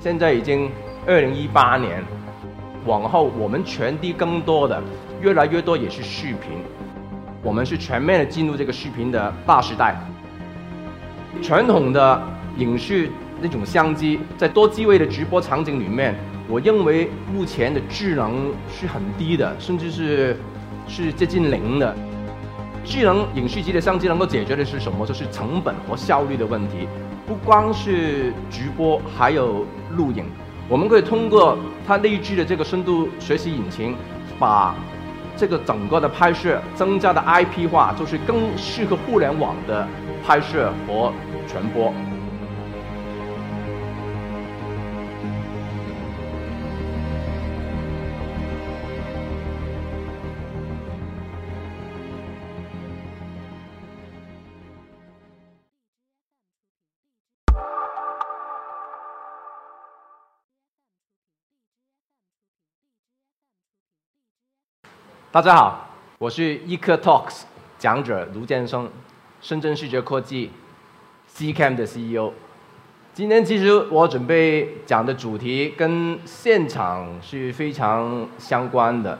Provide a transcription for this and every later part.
现在已经二零一八年，往后我们传递更多的，越来越多也是视频，我们是全面的进入这个视频的大时代。传统的影视那种相机，在多机位的直播场景里面，我认为目前的智能是很低的，甚至是是接近零的。智能影视机的相机能够解决的是什么？就是成本和效率的问题。不光是直播，还有录影。我们可以通过它内置的这个深度学习引擎，把这个整个的拍摄增加的 IP 化，就是更适合互联网的拍摄和传播。大家好，我是 Eco Talks 讲者卢建生，深圳视觉科技 CCAM 的 CEO。今天其实我准备讲的主题跟现场是非常相关的。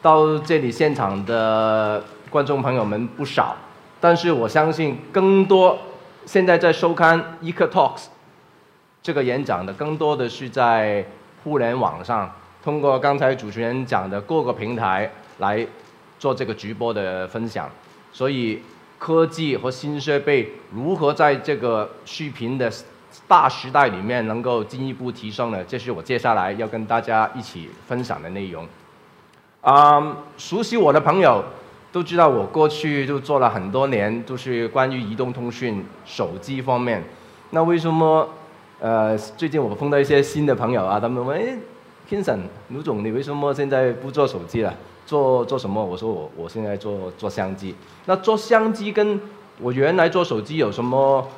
到这里现场的观众朋友们不少，但是我相信更多现在在收看 Eco Talks 这个演讲的，更多的是在互联网上。通过刚才主持人讲的各个平台来做这个直播的分享，所以科技和新设备如何在这个视频的大时代里面能够进一步提升呢？这是我接下来要跟大家一起分享的内容。啊，熟悉我的朋友都知道，我过去就做了很多年，都是关于移动通讯、手机方面。那为什么呃最近我碰到一些新的朋友啊，他们问？先生，卢总，你为什么现在不做手机了？做做什么？我说我我现在做做相机。那做相机跟我原来做手机有什么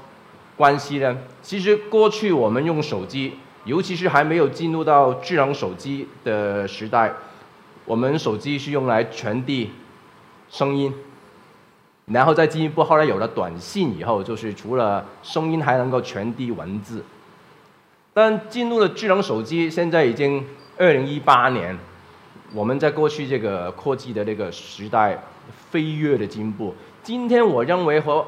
关系呢？其实过去我们用手机，尤其是还没有进入到智能手机的时代，我们手机是用来传递声音，然后再进一步，后来有了短信以后，就是除了声音还能够传递文字。但进入了智能手机，现在已经。二零一八年，我们在过去这个科技的这个时代飞跃的进步。今天我认为和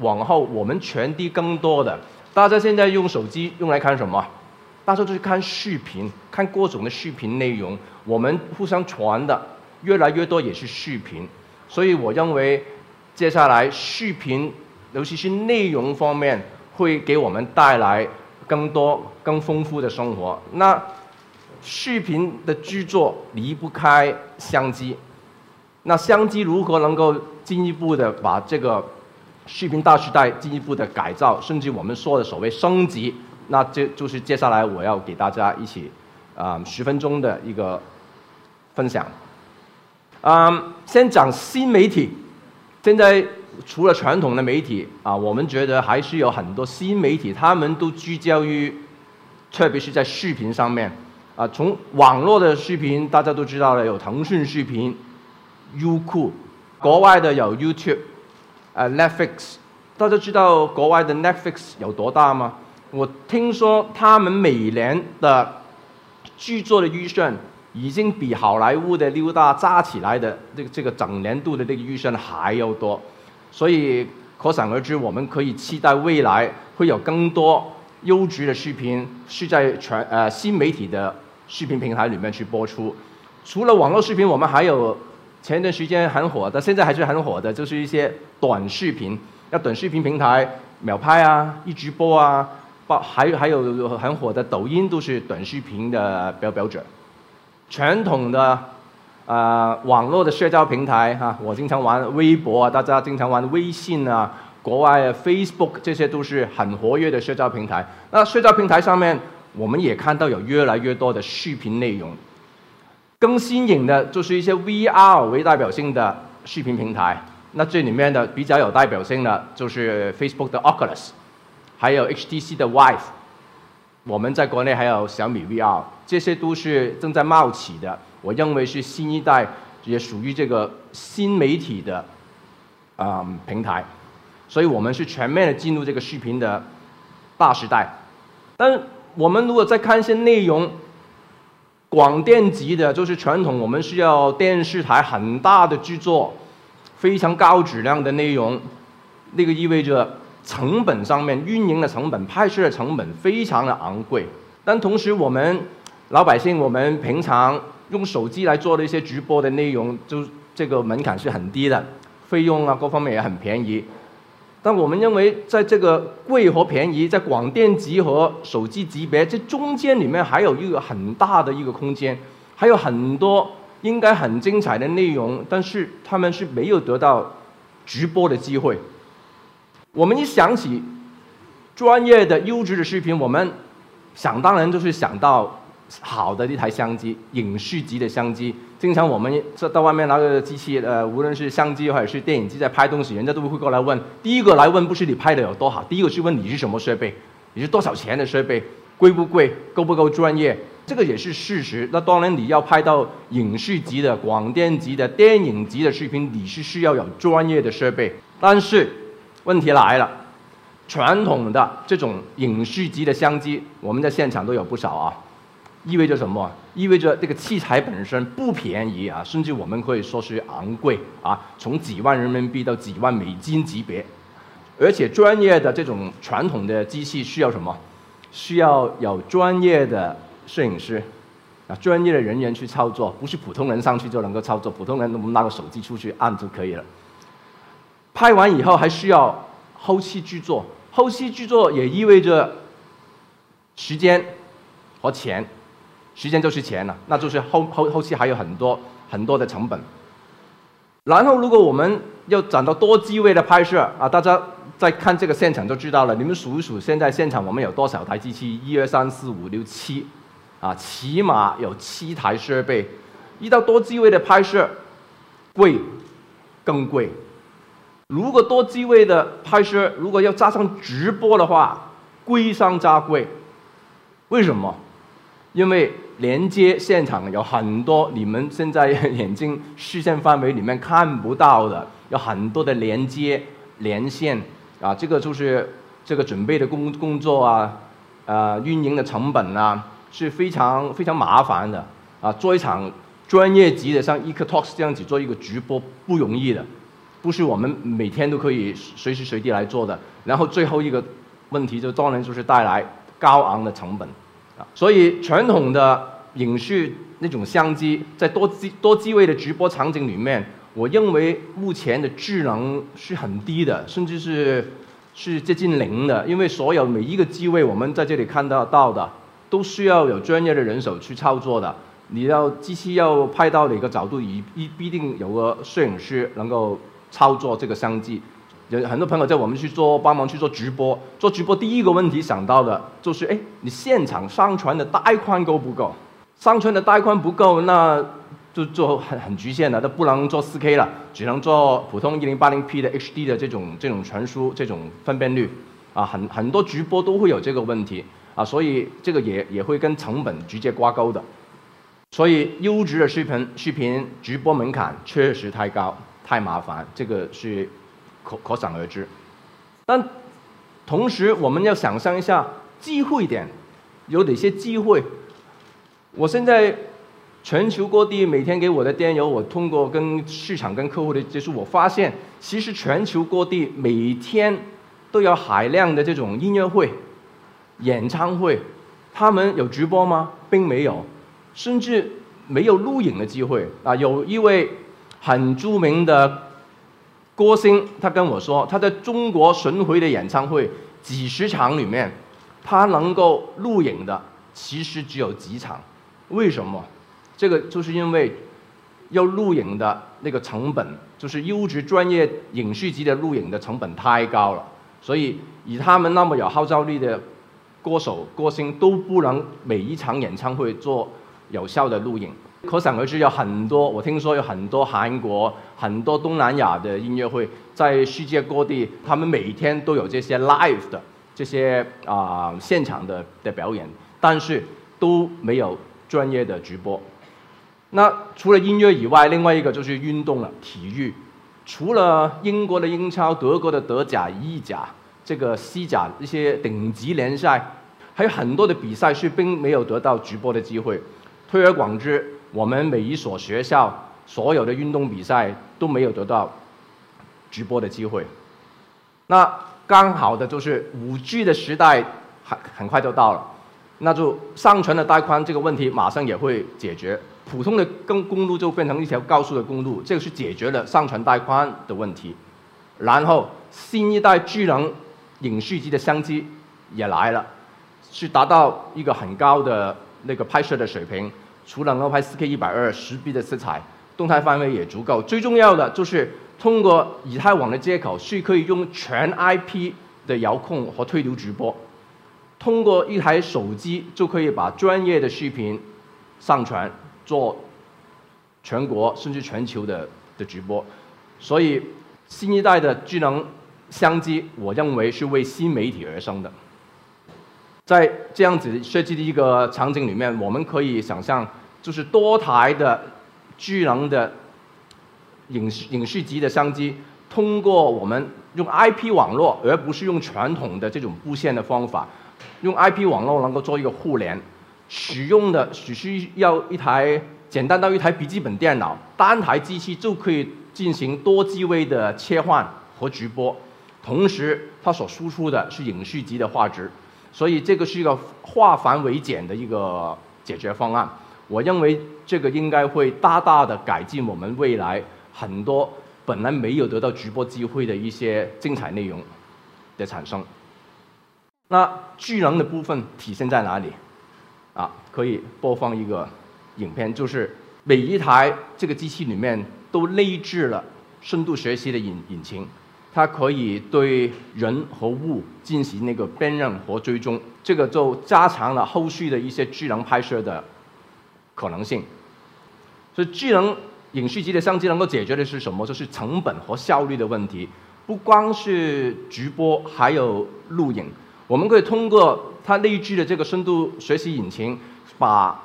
往后我们传递更多的，大家现在用手机用来看什么？大家都是看视频，看各种的视频内容。我们互相传的越来越多也是视频，所以我认为接下来视频，尤其是内容方面，会给我们带来更多更丰富的生活。那。视频的制作离不开相机，那相机如何能够进一步的把这个视频大时代进一步的改造，甚至我们说的所谓升级，那这就是接下来我要给大家一起啊十分钟的一个分享。嗯，先讲新媒体，现在除了传统的媒体啊，我们觉得还是有很多新媒体，他们都聚焦于，特别是在视频上面。啊，从网络的视频，大家都知道了，有腾讯视频、优酷，国外的有 YouTube，呃，Netflix。大家知道国外的 Netflix 有多大吗？我听说他们每年的制作的预算已经比好莱坞的六大加起来的这个这个整年度的这个预算还要多，所以可想而知，我们可以期待未来会有更多优质的视频是在全呃新媒体的。视频平台里面去播出，除了网络视频，我们还有前一段时间很火的，现在还是很火的，就是一些短视频。那短视频平台，秒拍啊，一直播啊，包还有还有很火的抖音，都是短视频的标标准。传统的啊网络的社交平台哈，我经常玩微博啊，大家经常玩微信啊，国外 Facebook 这些都是很活跃的社交平台。那社交平台上面。我们也看到有越来越多的视频内容，更新颖的就是一些 VR 为代表性的视频平台。那这里面的比较有代表性的就是 Facebook 的 Oculus，还有 HTC 的 Vive。我们在国内还有小米 VR，这些都是正在冒起的。我认为是新一代，也属于这个新媒体的啊平台。所以我们是全面的进入这个视频的大时代，但我们如果再看一些内容，广电级的，就是传统我们需要电视台很大的制作，非常高质量的内容，那个意味着成本上面运营的成本、拍摄的成本非常的昂贵。但同时，我们老百姓，我们平常用手机来做的一些直播的内容，就这个门槛是很低的，费用啊各方面也很便宜。但我们认为，在这个贵和便宜，在广电级和手机级别这中间里面，还有一个很大的一个空间，还有很多应该很精彩的内容，但是他们是没有得到直播的机会。我们一想起专业的优质的视频，我们想当然就是想到。好的一台相机，影视级的相机。经常我们在到外面拿个机器，呃，无论是相机或者是电影机在拍东西，人家都会过来问。第一个来问不是你拍的有多好，第一个是问你是什么设备，你是多少钱的设备，贵不贵，够不够专业。这个也是事实。那当然你要拍到影视级的、广电级的、电影级的视频，你是需要有专业的设备。但是问题来了，传统的这种影视级的相机，我们在现场都有不少啊。意味着什么？意味着这个器材本身不便宜啊，甚至我们可以说是昂贵啊，从几万人民币到几万美金级别。而且专业的这种传统的机器需要什么？需要有专业的摄影师啊，专业的人员去操作，不是普通人上去就能够操作。普通人我们拿个手机出去按就可以了。拍完以后还需要后期制作，后期制作也意味着时间和钱。时间就是钱了，那就是后后后期还有很多很多的成本。然后，如果我们要讲到多机位的拍摄啊，大家在看这个现场就知道了。你们数一数，现在现场我们有多少台机器？一二三四五六七，啊，起码有七台设备。一到多机位的拍摄，贵，更贵。如果多机位的拍摄，如果要加上直播的话，贵上加贵。为什么？因为连接现场有很多你们现在眼睛视线范围里面看不到的，有很多的连接连线啊，这个就是这个准备的工工作啊，呃，运营的成本啊是非常非常麻烦的啊。做一场专业级的像 EcoTalks 这样子做一个直播不容易的，不是我们每天都可以随时随地来做的。然后最后一个问题就当然就是带来高昂的成本所以传统的。影视那种相机，在多机多机位的直播场景里面，我认为目前的智能是很低的，甚至是是接近零的。因为所有每一个机位，我们在这里看到到的，都需要有专业的人手去操作的。你要机器要拍到哪个角度，一必必定有个摄影师能够操作这个相机。有很多朋友在我们去做帮忙去做直播，做直播第一个问题想到的就是：哎，你现场上传的带宽够不够？上传的带宽不够，那就做很很局限了，都不能做 4K 了，只能做普通 1080P 的 HD 的这种这种传输这种分辨率，啊，很很多直播都会有这个问题，啊，所以这个也也会跟成本直接挂钩的，所以优质的视频视频直播门槛确实太高，太麻烦，这个是可可想而知。但同时我们要想象一下机会点，有哪些机会？我现在全球各地每天给我的电邮，我通过跟市场、跟客户的接触，我发现其实全球各地每天都有海量的这种音乐会、演唱会，他们有直播吗？并没有，甚至没有录影的机会啊！有一位很著名的歌星，他跟我说，他在中国巡回的演唱会几十场里面，他能够录影的其实只有几场。为什么？这个就是因为要录影的那个成本，就是优质专业影视级的录影的成本太高了，所以以他们那么有号召力的歌手歌星都不能每一场演唱会做有效的录影。可想而知，有很多我听说有很多韩国、很多东南亚的音乐会，在世界各地，他们每天都有这些 live 的这些啊现场的的表演，但是都没有。专业的直播，那除了音乐以外，另外一个就是运动了，体育。除了英国的英超、德国的德甲、意甲、这个西甲一些顶级联赛，还有很多的比赛是并没有得到直播的机会。推而广之，我们每一所学校所有的运动比赛都没有得到直播的机会。那刚好的就是五 G 的时代很很快就到了，那就上传的带宽这个问题马上也会解决。普通的公公路就变成一条高速的公路，这个是解决了上传带宽的问题。然后新一代智能影视机的相机也来了。是达到一个很高的那个拍摄的水平，除了能拍 4K 一百二十 B 的色彩，动态范围也足够。最重要的就是通过以太网的接口是可以用全 IP 的遥控和推流直播，通过一台手机就可以把专业的视频上传做全国甚至全球的的直播。所以新一代的智能相机，我认为是为新媒体而生的。在这样子设计的一个场景里面，我们可以想象，就是多台的智能的影视影视级的相机，通过我们用 IP 网络，而不是用传统的这种布线的方法，用 IP 网络能够做一个互联，使用的只需要一台简单到一台笔记本电脑，单台机器就可以进行多机位的切换和直播，同时它所输出的是影视级的画质。所以这个是一个化繁为简的一个解决方案。我认为这个应该会大大的改进我们未来很多本来没有得到直播机会的一些精彩内容的产生。那智能的部分体现在哪里？啊，可以播放一个影片，就是每一台这个机器里面都内置了深度学习的引引擎。它可以对人和物进行那个辨认和追踪，这个就加强了后续的一些智能拍摄的可能性。所以，智能影视机的相机能够解决的是什么？就是成本和效率的问题。不光是直播，还有录影。我们可以通过它内置的这个深度学习引擎，把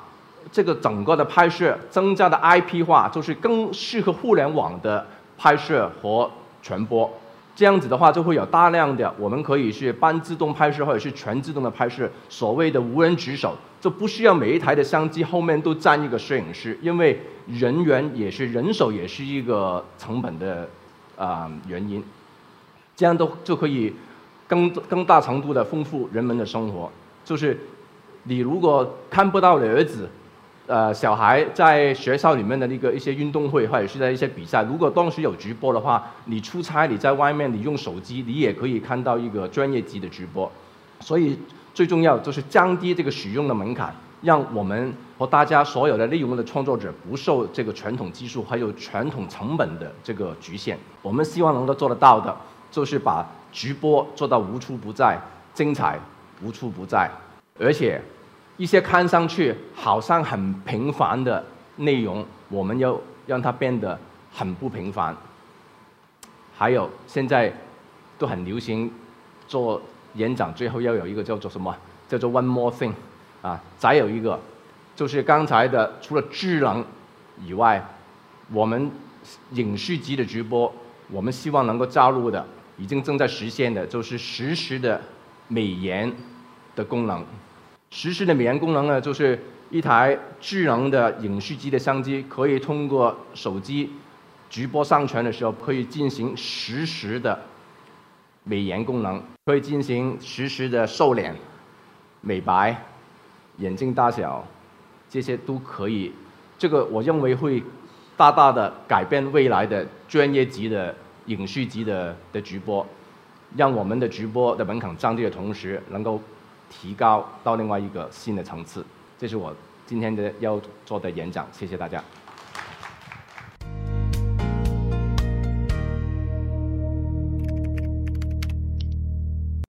这个整个的拍摄增加的 IP 化，就是更适合互联网的拍摄和传播。这样子的话，就会有大量的我们可以是半自动拍摄或者是全自动的拍摄，所谓的无人值守，就不需要每一台的相机后面都站一个摄影师，因为人员也是人手也是一个成本的啊原因，这样都就可以更更大程度的丰富人们的生活。就是你如果看不到你儿子。呃，小孩在学校里面的那个一些运动会或者是在一些比赛，如果当时有直播的话，你出差你在外面，你用手机，你也可以看到一个专业级的直播。所以最重要就是降低这个使用的门槛，让我们和大家所有的内容的创作者不受这个传统技术还有传统成本的这个局限。我们希望能够做得到的，就是把直播做到无处不在，精彩无处不在，而且。一些看上去好像很平凡的内容，我们要让它变得很不平凡。还有现在都很流行做演讲，最后要有一个叫做什么？叫做 one more thing，啊，再有一个就是刚才的，除了智能以外，我们影视级的直播，我们希望能够加入的，已经正在实现的，就是实时的美颜的功能。实时的美颜功能呢，就是一台智能的影视机的相机，可以通过手机直播上传的时候，可以进行实时的美颜功能，可以进行实时的瘦脸、美白、眼睛大小，这些都可以。这个我认为会大大的改变未来的专业级的影视级的的直播，让我们的直播的门槛降低的同时，能够。提高到另外一个新的层次，这是我今天的要做的演讲，谢谢大家。